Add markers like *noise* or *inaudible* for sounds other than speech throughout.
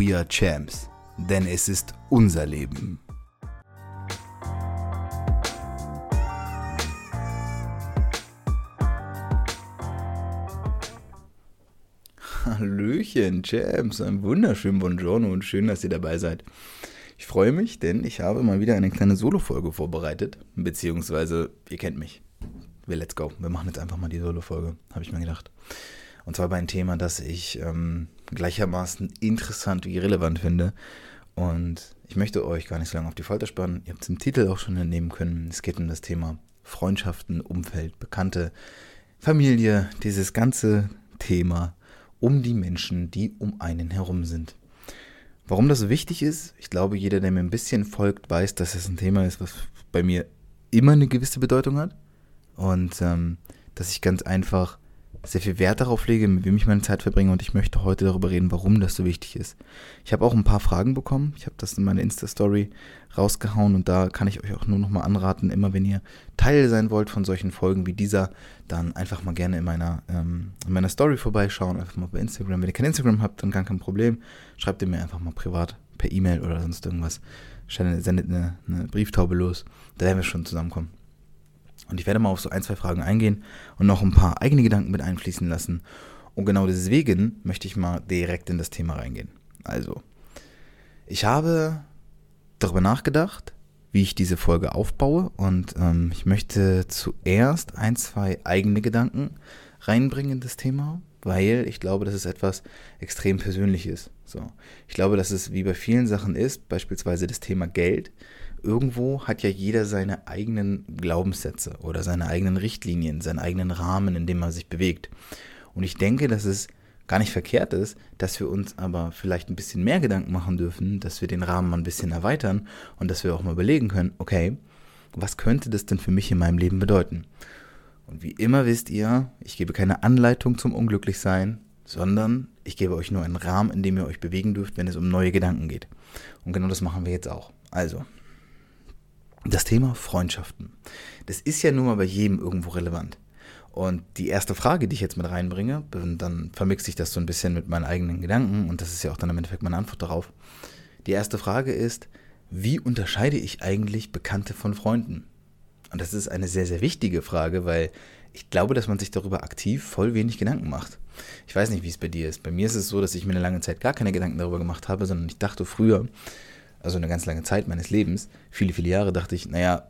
We are Champs, denn es ist unser Leben. Hallöchen, Champs, ein wunderschönen Buongiorno und schön, dass ihr dabei seid. Ich freue mich, denn ich habe mal wieder eine kleine Solo-Folge vorbereitet. Beziehungsweise, ihr kennt mich. Wir let's go. Wir machen jetzt einfach mal die Solo-Folge, habe ich mir gedacht. Und zwar bei einem Thema, das ich ähm, gleichermaßen interessant wie relevant finde. Und ich möchte euch gar nicht so lange auf die Folter spannen. Ihr habt es im Titel auch schon entnehmen können. Es geht um das Thema Freundschaften, Umfeld, Bekannte, Familie, dieses ganze Thema um die Menschen, die um einen herum sind. Warum das so wichtig ist, ich glaube, jeder, der mir ein bisschen folgt, weiß, dass es ein Thema ist, was bei mir immer eine gewisse Bedeutung hat. Und ähm, dass ich ganz einfach sehr viel Wert darauf lege, mit wem ich meine Zeit verbringe. Und ich möchte heute darüber reden, warum das so wichtig ist. Ich habe auch ein paar Fragen bekommen. Ich habe das in meine Insta-Story rausgehauen. Und da kann ich euch auch nur noch mal anraten, immer wenn ihr Teil sein wollt von solchen Folgen wie dieser, dann einfach mal gerne in meiner, ähm, in meiner Story vorbeischauen. Einfach mal bei Instagram. Wenn ihr kein Instagram habt, dann gar kein Problem. Schreibt ihr mir einfach mal privat per E-Mail oder sonst irgendwas. Sendet eine, eine Brieftaube los. Da werden wir schon zusammenkommen. Und ich werde mal auf so ein, zwei Fragen eingehen und noch ein paar eigene Gedanken mit einfließen lassen. Und genau deswegen möchte ich mal direkt in das Thema reingehen. Also, ich habe darüber nachgedacht, wie ich diese Folge aufbaue und ähm, ich möchte zuerst ein, zwei eigene Gedanken reinbringen in das Thema, weil ich glaube, dass es etwas extrem Persönliches. So, ich glaube, dass es wie bei vielen Sachen ist, beispielsweise das Thema Geld, irgendwo hat ja jeder seine eigenen Glaubenssätze oder seine eigenen Richtlinien, seinen eigenen Rahmen, in dem man sich bewegt. Und ich denke, dass es gar nicht verkehrt ist, dass wir uns aber vielleicht ein bisschen mehr Gedanken machen dürfen, dass wir den Rahmen mal ein bisschen erweitern und dass wir auch mal überlegen können, okay, was könnte das denn für mich in meinem Leben bedeuten? Und wie immer wisst ihr, ich gebe keine Anleitung zum Unglücklichsein, sondern ich gebe euch nur einen Rahmen, in dem ihr euch bewegen dürft, wenn es um neue Gedanken geht. Und genau das machen wir jetzt auch. Also, das Thema Freundschaften. Das ist ja nun mal bei jedem irgendwo relevant. Und die erste Frage, die ich jetzt mit reinbringe, dann vermixt sich das so ein bisschen mit meinen eigenen Gedanken und das ist ja auch dann im Endeffekt meine Antwort darauf. Die erste Frage ist, wie unterscheide ich eigentlich Bekannte von Freunden? Und das ist eine sehr, sehr wichtige Frage, weil ich glaube, dass man sich darüber aktiv voll wenig Gedanken macht. Ich weiß nicht, wie es bei dir ist. Bei mir ist es so, dass ich mir eine lange Zeit gar keine Gedanken darüber gemacht habe, sondern ich dachte früher, also eine ganz lange Zeit meines Lebens, viele, viele Jahre, dachte ich, naja,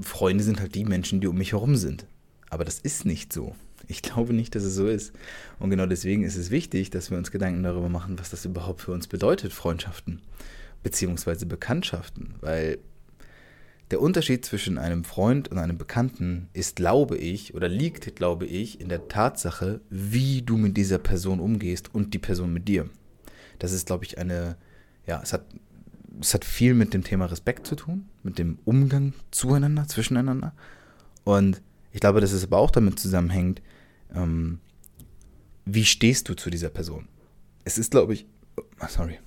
Freunde sind halt die Menschen, die um mich herum sind. Aber das ist nicht so. Ich glaube nicht, dass es so ist. Und genau deswegen ist es wichtig, dass wir uns Gedanken darüber machen, was das überhaupt für uns bedeutet, Freundschaften beziehungsweise Bekanntschaften. Weil der Unterschied zwischen einem Freund und einem Bekannten ist, glaube ich, oder liegt, glaube ich, in der Tatsache, wie du mit dieser Person umgehst und die Person mit dir. Das ist, glaube ich, eine, ja, es hat es hat viel mit dem Thema Respekt zu tun, mit dem Umgang zueinander, zwischeneinander. Und ich glaube, dass es aber auch damit zusammenhängt, ähm, wie stehst du zu dieser Person? Es ist, glaube ich, oh, sorry.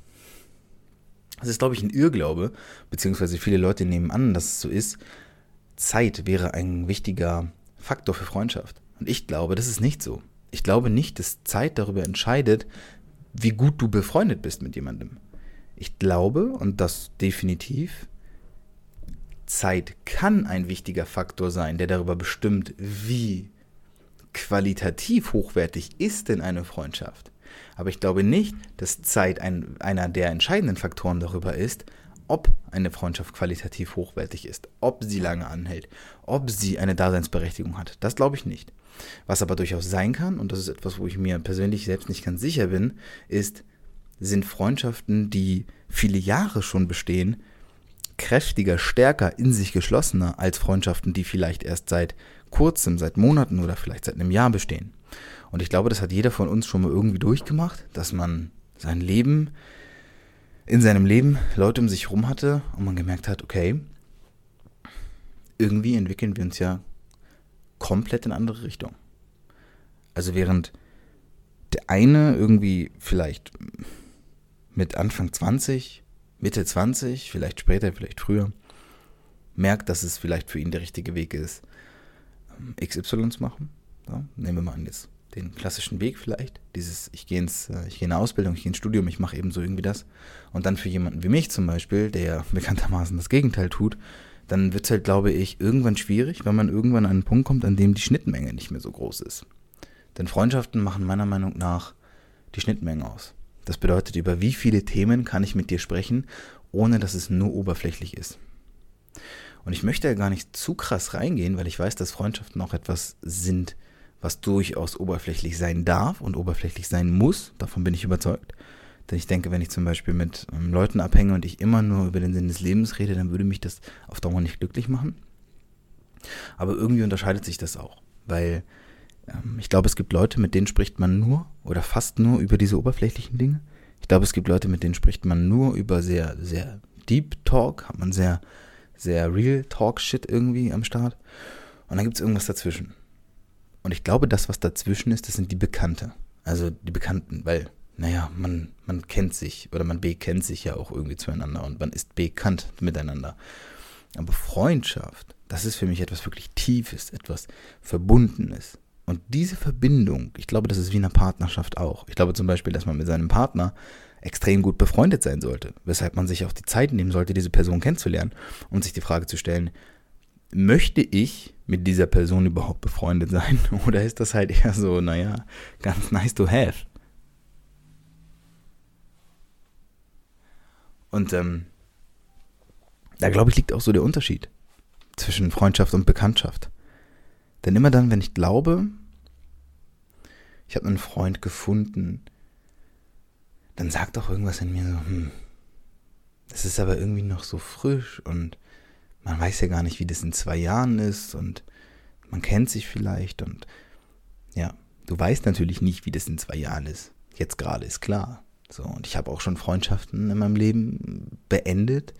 Es ist, glaube ich, ein Irrglaube, beziehungsweise viele Leute nehmen an, dass es so ist. Zeit wäre ein wichtiger Faktor für Freundschaft. Und ich glaube, das ist nicht so. Ich glaube nicht, dass Zeit darüber entscheidet, wie gut du befreundet bist mit jemandem. Ich glaube, und das definitiv, Zeit kann ein wichtiger Faktor sein, der darüber bestimmt, wie qualitativ hochwertig ist denn eine Freundschaft. Aber ich glaube nicht, dass Zeit ein, einer der entscheidenden Faktoren darüber ist, ob eine Freundschaft qualitativ hochwertig ist, ob sie lange anhält, ob sie eine Daseinsberechtigung hat. Das glaube ich nicht. Was aber durchaus sein kann, und das ist etwas, wo ich mir persönlich selbst nicht ganz sicher bin, ist, sind Freundschaften, die viele Jahre schon bestehen, kräftiger, stärker, in sich geschlossener als Freundschaften, die vielleicht erst seit kurzem, seit Monaten oder vielleicht seit einem Jahr bestehen. Und ich glaube, das hat jeder von uns schon mal irgendwie durchgemacht, dass man sein Leben, in seinem Leben Leute um sich herum hatte und man gemerkt hat, okay, irgendwie entwickeln wir uns ja komplett in andere Richtung. Also während der eine irgendwie vielleicht mit Anfang 20, Mitte 20, vielleicht später, vielleicht früher, merkt, dass es vielleicht für ihn der richtige Weg ist, ähm, XY zu machen. Ja, nehmen wir mal an, jetzt den klassischen Weg vielleicht. Dieses, ich gehe ins, äh, in eine Ausbildung, ich gehe ins Studium, ich mache eben so irgendwie das. Und dann für jemanden wie mich zum Beispiel, der bekanntermaßen das Gegenteil tut, dann wird es halt, glaube ich, irgendwann schwierig, wenn man irgendwann an einen Punkt kommt, an dem die Schnittmenge nicht mehr so groß ist. Denn Freundschaften machen meiner Meinung nach die Schnittmenge aus. Das bedeutet, über wie viele Themen kann ich mit dir sprechen, ohne dass es nur oberflächlich ist. Und ich möchte ja gar nicht zu krass reingehen, weil ich weiß, dass Freundschaften auch etwas sind, was durchaus oberflächlich sein darf und oberflächlich sein muss. Davon bin ich überzeugt. Denn ich denke, wenn ich zum Beispiel mit ähm, Leuten abhänge und ich immer nur über den Sinn des Lebens rede, dann würde mich das auf Dauer nicht glücklich machen. Aber irgendwie unterscheidet sich das auch, weil ich glaube, es gibt Leute, mit denen spricht man nur oder fast nur über diese oberflächlichen Dinge. Ich glaube, es gibt Leute, mit denen spricht man nur über sehr, sehr Deep Talk, hat man sehr, sehr Real Talk Shit irgendwie am Start. Und dann gibt es irgendwas dazwischen. Und ich glaube, das, was dazwischen ist, das sind die Bekannte. Also die Bekannten, weil naja, man, man kennt sich oder man bekennt sich ja auch irgendwie zueinander und man ist bekannt miteinander. Aber Freundschaft, das ist für mich etwas wirklich Tiefes, etwas Verbundenes. Und diese Verbindung, ich glaube, das ist wie in einer Partnerschaft auch. Ich glaube zum Beispiel, dass man mit seinem Partner extrem gut befreundet sein sollte, weshalb man sich auch die Zeit nehmen sollte, diese Person kennenzulernen und sich die Frage zu stellen, möchte ich mit dieser Person überhaupt befreundet sein? *laughs* Oder ist das halt eher so, naja, ganz nice to have? Und ähm, da glaube ich, liegt auch so der Unterschied zwischen Freundschaft und Bekanntschaft. Denn immer dann, wenn ich glaube, ich habe einen Freund gefunden, dann sagt auch irgendwas in mir so, hm, das ist aber irgendwie noch so frisch und man weiß ja gar nicht, wie das in zwei Jahren ist und man kennt sich vielleicht und ja, du weißt natürlich nicht, wie das in zwei Jahren ist. Jetzt gerade ist klar. So, und ich habe auch schon Freundschaften in meinem Leben beendet,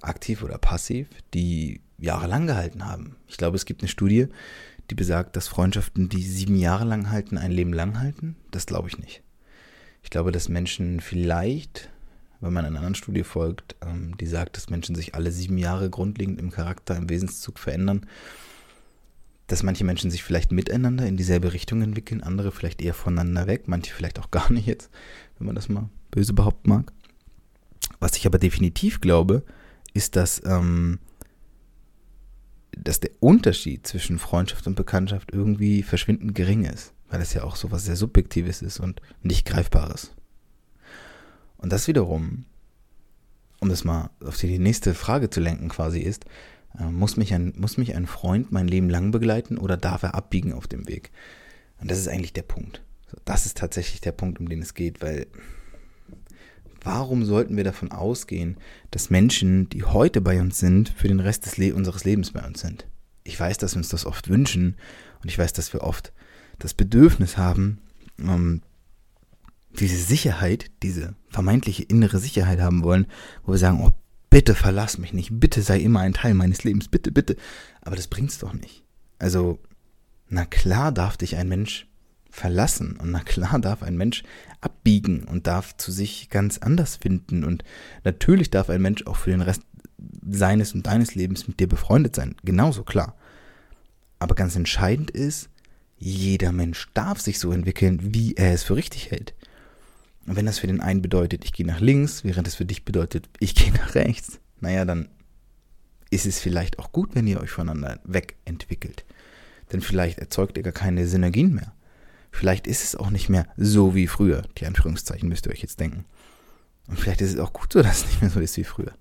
aktiv oder passiv, die jahrelang gehalten haben. Ich glaube, es gibt eine Studie, die besagt, dass Freundschaften, die sieben Jahre lang halten, ein Leben lang halten. Das glaube ich nicht. Ich glaube, dass Menschen vielleicht, wenn man einer anderen Studie folgt, ähm, die sagt, dass Menschen sich alle sieben Jahre grundlegend im Charakter, im Wesenszug verändern, dass manche Menschen sich vielleicht miteinander in dieselbe Richtung entwickeln, andere vielleicht eher voneinander weg, manche vielleicht auch gar nicht jetzt, wenn man das mal böse behaupten mag. Was ich aber definitiv glaube, ist, dass, ähm, dass der Unterschied zwischen Freundschaft und Bekanntschaft irgendwie verschwindend gering ist, weil es ja auch so sehr Subjektives ist und nicht Greifbares. Und das wiederum, um das mal auf die nächste Frage zu lenken quasi ist, äh, muss, mich ein, muss mich ein Freund mein Leben lang begleiten oder darf er abbiegen auf dem Weg? Und das ist eigentlich der Punkt. Das ist tatsächlich der Punkt, um den es geht, weil warum sollten wir davon ausgehen, dass Menschen, die heute bei uns sind, für den Rest des Le unseres Lebens bei uns sind? Ich weiß, dass wir uns das oft wünschen und ich weiß, dass wir oft das Bedürfnis haben, ähm, diese Sicherheit, diese vermeintliche innere Sicherheit haben wollen, wo wir sagen, oh, bitte verlass mich nicht, bitte sei immer ein Teil meines Lebens, bitte, bitte. Aber das bringt's doch nicht. Also, na klar darf dich ein Mensch verlassen und na klar *laughs* darf ein Mensch abbiegen und darf zu sich ganz anders finden und natürlich darf ein Mensch auch für den Rest seines und deines Lebens mit dir befreundet sein, genauso klar. Aber ganz entscheidend ist, jeder Mensch darf sich so entwickeln, wie er es für richtig hält. Und wenn das für den einen bedeutet, ich gehe nach links, während es für dich bedeutet, ich *laughs* gehe nach rechts, naja, dann ist es vielleicht auch gut, wenn ihr euch voneinander wegentwickelt. Denn vielleicht erzeugt ihr gar keine Synergien mehr. Vielleicht ist es auch nicht mehr so wie früher. Die Anführungszeichen müsst ihr euch jetzt denken. Und vielleicht ist es auch gut so, *laughs* dass es nicht mehr so ist wie früher.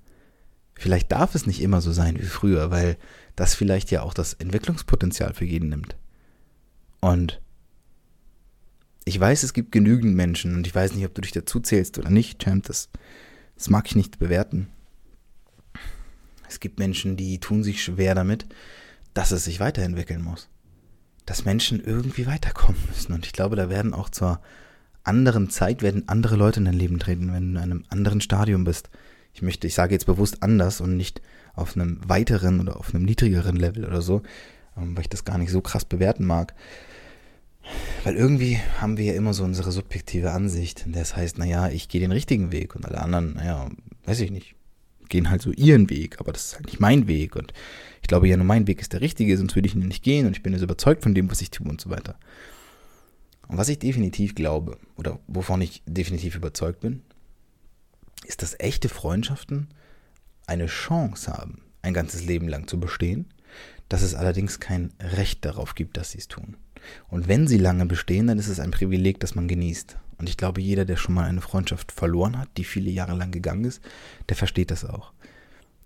Vielleicht darf es nicht immer so sein wie früher, weil das vielleicht ja auch das Entwicklungspotenzial für jeden nimmt. Und ich weiß, es gibt genügend Menschen und ich weiß nicht, ob du dich dazu zählst oder nicht, Champ, das, das mag ich nicht bewerten. Es gibt Menschen, die tun sich schwer damit, dass es sich weiterentwickeln muss. Dass Menschen irgendwie weiterkommen müssen. Und ich glaube, da werden auch zur anderen Zeit, werden andere Leute in dein Leben treten, wenn du in einem anderen Stadium bist. Ich möchte, ich sage jetzt bewusst anders und nicht auf einem weiteren oder auf einem niedrigeren Level oder so, ähm, weil ich das gar nicht so krass bewerten mag. Weil irgendwie haben wir ja immer so unsere subjektive Ansicht, in der es heißt, naja, ich gehe den richtigen Weg und alle anderen, naja, weiß ich nicht, gehen halt so ihren Weg, aber das ist halt nicht mein Weg und ich glaube ja nur mein Weg ist der richtige, sonst würde ich ihn nicht gehen und ich bin jetzt überzeugt von dem, was ich tue und so weiter. Und was ich definitiv glaube oder wovon ich definitiv überzeugt bin, ist, dass echte Freundschaften eine Chance haben, ein ganzes Leben lang zu bestehen, dass es allerdings kein Recht darauf gibt, dass sie es tun. Und wenn sie lange bestehen, dann ist es ein Privileg, das man genießt. Und ich glaube, jeder, der schon mal eine Freundschaft verloren hat, die viele Jahre lang gegangen ist, der versteht das auch.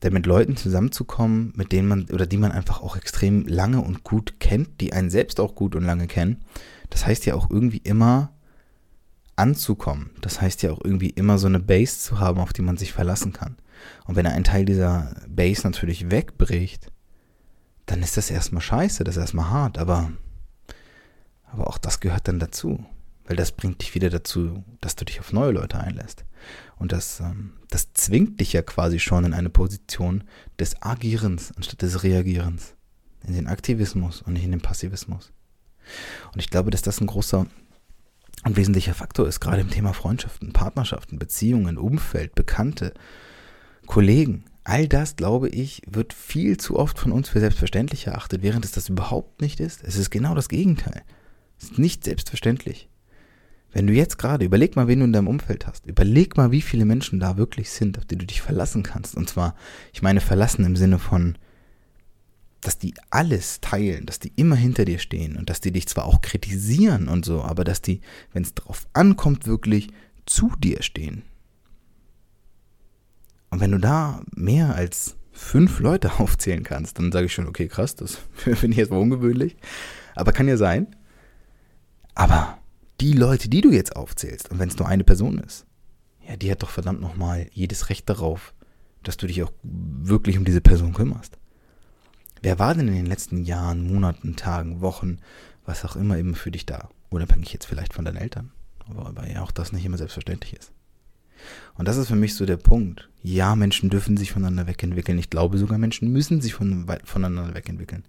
Denn mit Leuten zusammenzukommen, mit denen man oder die man einfach auch extrem lange und gut kennt, die einen selbst auch gut und lange kennen, das heißt ja auch irgendwie immer anzukommen. Das heißt ja auch irgendwie immer so eine Base zu haben, auf die man sich verlassen kann. Und wenn ein Teil dieser Base natürlich wegbricht, dann ist das erstmal scheiße, das ist erstmal hart, aber, aber auch das gehört dann dazu. Weil das bringt dich wieder dazu, dass du dich auf neue Leute einlässt. Und das, ähm, das zwingt dich ja quasi schon in eine Position des Agierens anstatt des Reagierens. In den Aktivismus und nicht in den Passivismus. Und ich glaube, dass das ein großer und wesentlicher Faktor ist, gerade im Thema Freundschaften, Partnerschaften, Beziehungen, Umfeld, Bekannte, Kollegen. All das, glaube ich, wird viel zu oft von uns für selbstverständlich erachtet, während es das überhaupt nicht ist. Es ist genau das Gegenteil. Es ist nicht selbstverständlich. Wenn du jetzt gerade, überleg mal, wen du in deinem Umfeld hast. Überleg mal, wie viele Menschen da wirklich sind, auf die du dich verlassen kannst. Und zwar, ich meine verlassen im Sinne von, dass die alles teilen, dass die immer hinter dir stehen und dass die dich zwar auch kritisieren und so, aber dass die, wenn es drauf ankommt, wirklich zu dir stehen. Und wenn du da mehr als fünf Leute *laughs* aufzählen kannst, dann sage ich schon, okay, krass, das *laughs* finde ich jetzt mal ungewöhnlich. Aber kann ja sein. Aber die Leute, die du jetzt aufzählst, und wenn es nur eine Person ist, ja, die hat doch verdammt nochmal jedes Recht darauf, dass du dich auch wirklich um diese Person kümmerst. Wer war denn in den letzten Jahren, Monaten, Tagen, Wochen, was auch immer eben für dich da? Unabhängig jetzt vielleicht von deinen Eltern. Aber ja auch das nicht immer selbstverständlich ist. Und das ist für mich so der Punkt. Ja, Menschen dürfen sich voneinander wegentwickeln. Ich glaube sogar, Menschen müssen sich von, voneinander wegentwickeln.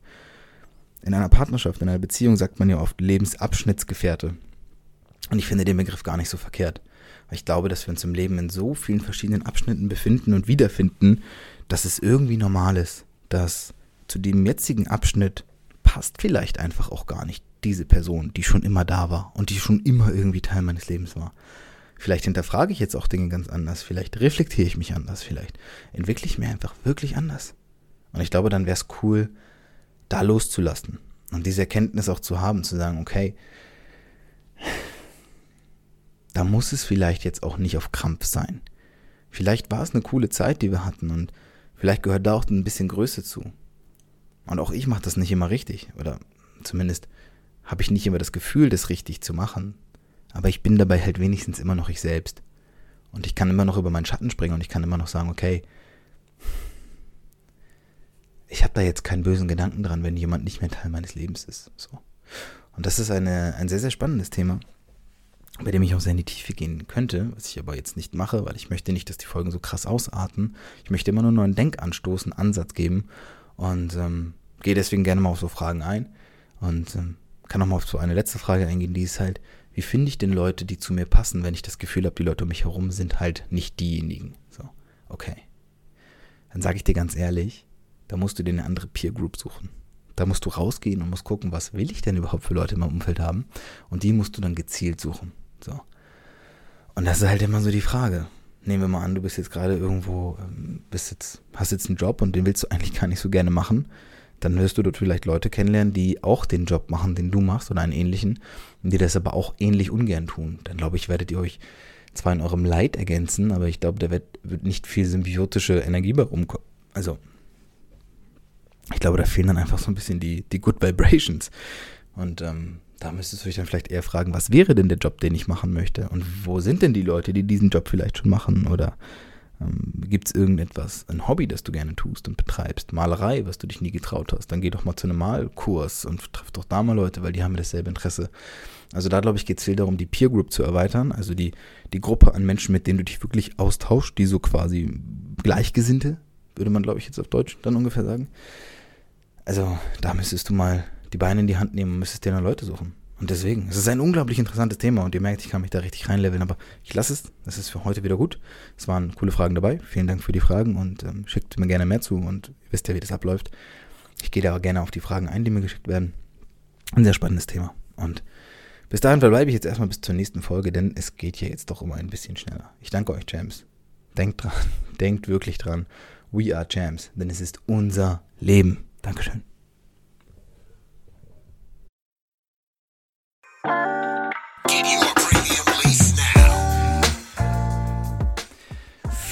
In einer Partnerschaft, in einer Beziehung sagt man ja oft Lebensabschnittsgefährte. Und ich finde den Begriff gar nicht so verkehrt. Weil ich glaube, dass wir uns im Leben in so vielen verschiedenen Abschnitten befinden und wiederfinden, dass es irgendwie normal ist, dass zu dem jetzigen Abschnitt passt vielleicht einfach auch gar nicht diese Person, die schon immer da war und die schon immer irgendwie Teil meines Lebens war. Vielleicht hinterfrage ich jetzt auch Dinge ganz anders, vielleicht reflektiere ich mich anders, vielleicht entwickle ich mir einfach wirklich anders. Und ich glaube, dann wäre es cool, da loszulassen und diese Erkenntnis auch zu haben, zu sagen, okay, da muss es vielleicht jetzt auch nicht auf Krampf sein. Vielleicht war es eine coole Zeit, die wir hatten und vielleicht gehört da auch ein bisschen Größe zu. Und auch ich mache das nicht immer richtig. Oder zumindest habe ich nicht immer das Gefühl, das richtig zu machen. Aber ich bin dabei halt wenigstens immer noch ich selbst. Und ich kann immer noch über meinen Schatten springen und ich kann immer noch sagen, okay, ich habe da jetzt keinen bösen Gedanken dran, wenn jemand nicht mehr Teil meines Lebens ist. So. Und das ist eine, ein sehr, sehr spannendes Thema, bei dem ich auch sehr in die Tiefe gehen könnte, was ich aber jetzt nicht mache, weil ich möchte nicht, dass die Folgen so krass ausarten. Ich möchte immer nur einen Denkanstoß, einen Ansatz geben und ähm, gehe deswegen gerne mal auf so Fragen ein und ähm, kann noch mal auf so eine letzte Frage eingehen, die ist halt, wie finde ich denn Leute, die zu mir passen, wenn ich das Gefühl habe, die Leute um mich herum sind halt nicht diejenigen. So, okay. Dann sage ich dir ganz ehrlich, da musst du dir eine andere Peer Group suchen. Da musst du rausgehen und musst gucken, was will ich denn überhaupt für Leute in meinem Umfeld haben. Und die musst du dann gezielt suchen. Und das ist halt immer so die Frage nehmen wir mal an, du bist jetzt gerade irgendwo, ähm, bist jetzt, hast jetzt einen Job und den willst du eigentlich gar nicht so gerne machen, dann wirst du dort vielleicht Leute kennenlernen, die auch den Job machen, den du machst oder einen ähnlichen, und die das aber auch ähnlich ungern tun. Dann glaube ich, werdet ihr euch zwar in eurem Leid ergänzen, aber ich glaube, da wird, wird nicht viel symbiotische Energie bei rumkommen. Also, ich glaube, da fehlen dann einfach so ein bisschen die, die Good Vibrations. Und ähm, da müsstest du dich dann vielleicht eher fragen, was wäre denn der Job, den ich machen möchte? Und wo sind denn die Leute, die diesen Job vielleicht schon machen? Oder ähm, gibt es irgendetwas, ein Hobby, das du gerne tust und betreibst? Malerei, was du dich nie getraut hast? Dann geh doch mal zu einem Malkurs und treff doch da mal Leute, weil die haben dasselbe Interesse. Also da, glaube ich, geht es viel darum, die Peer Group zu erweitern, also die, die Gruppe an Menschen, mit denen du dich wirklich austauschst, die so quasi Gleichgesinnte, würde man, glaube ich, jetzt auf Deutsch dann ungefähr sagen. Also da müsstest du mal die Beine in die Hand nehmen und müsstest dir noch Leute suchen. Und deswegen, es ist ein unglaublich interessantes Thema und ihr merkt, ich kann mich da richtig reinleveln, aber ich lasse es. Das ist für heute wieder gut. Es waren coole Fragen dabei. Vielen Dank für die Fragen und ähm, schickt mir gerne mehr zu und ihr wisst ja, wie das abläuft. Ich gehe da gerne auf die Fragen ein, die mir geschickt werden. Ein sehr spannendes Thema. Und bis dahin verbleibe ich jetzt erstmal bis zur nächsten Folge, denn es geht hier jetzt doch immer ein bisschen schneller. Ich danke euch, Champs. Denkt dran, *laughs* denkt wirklich dran. We are Champs, denn es ist unser Leben. Dankeschön.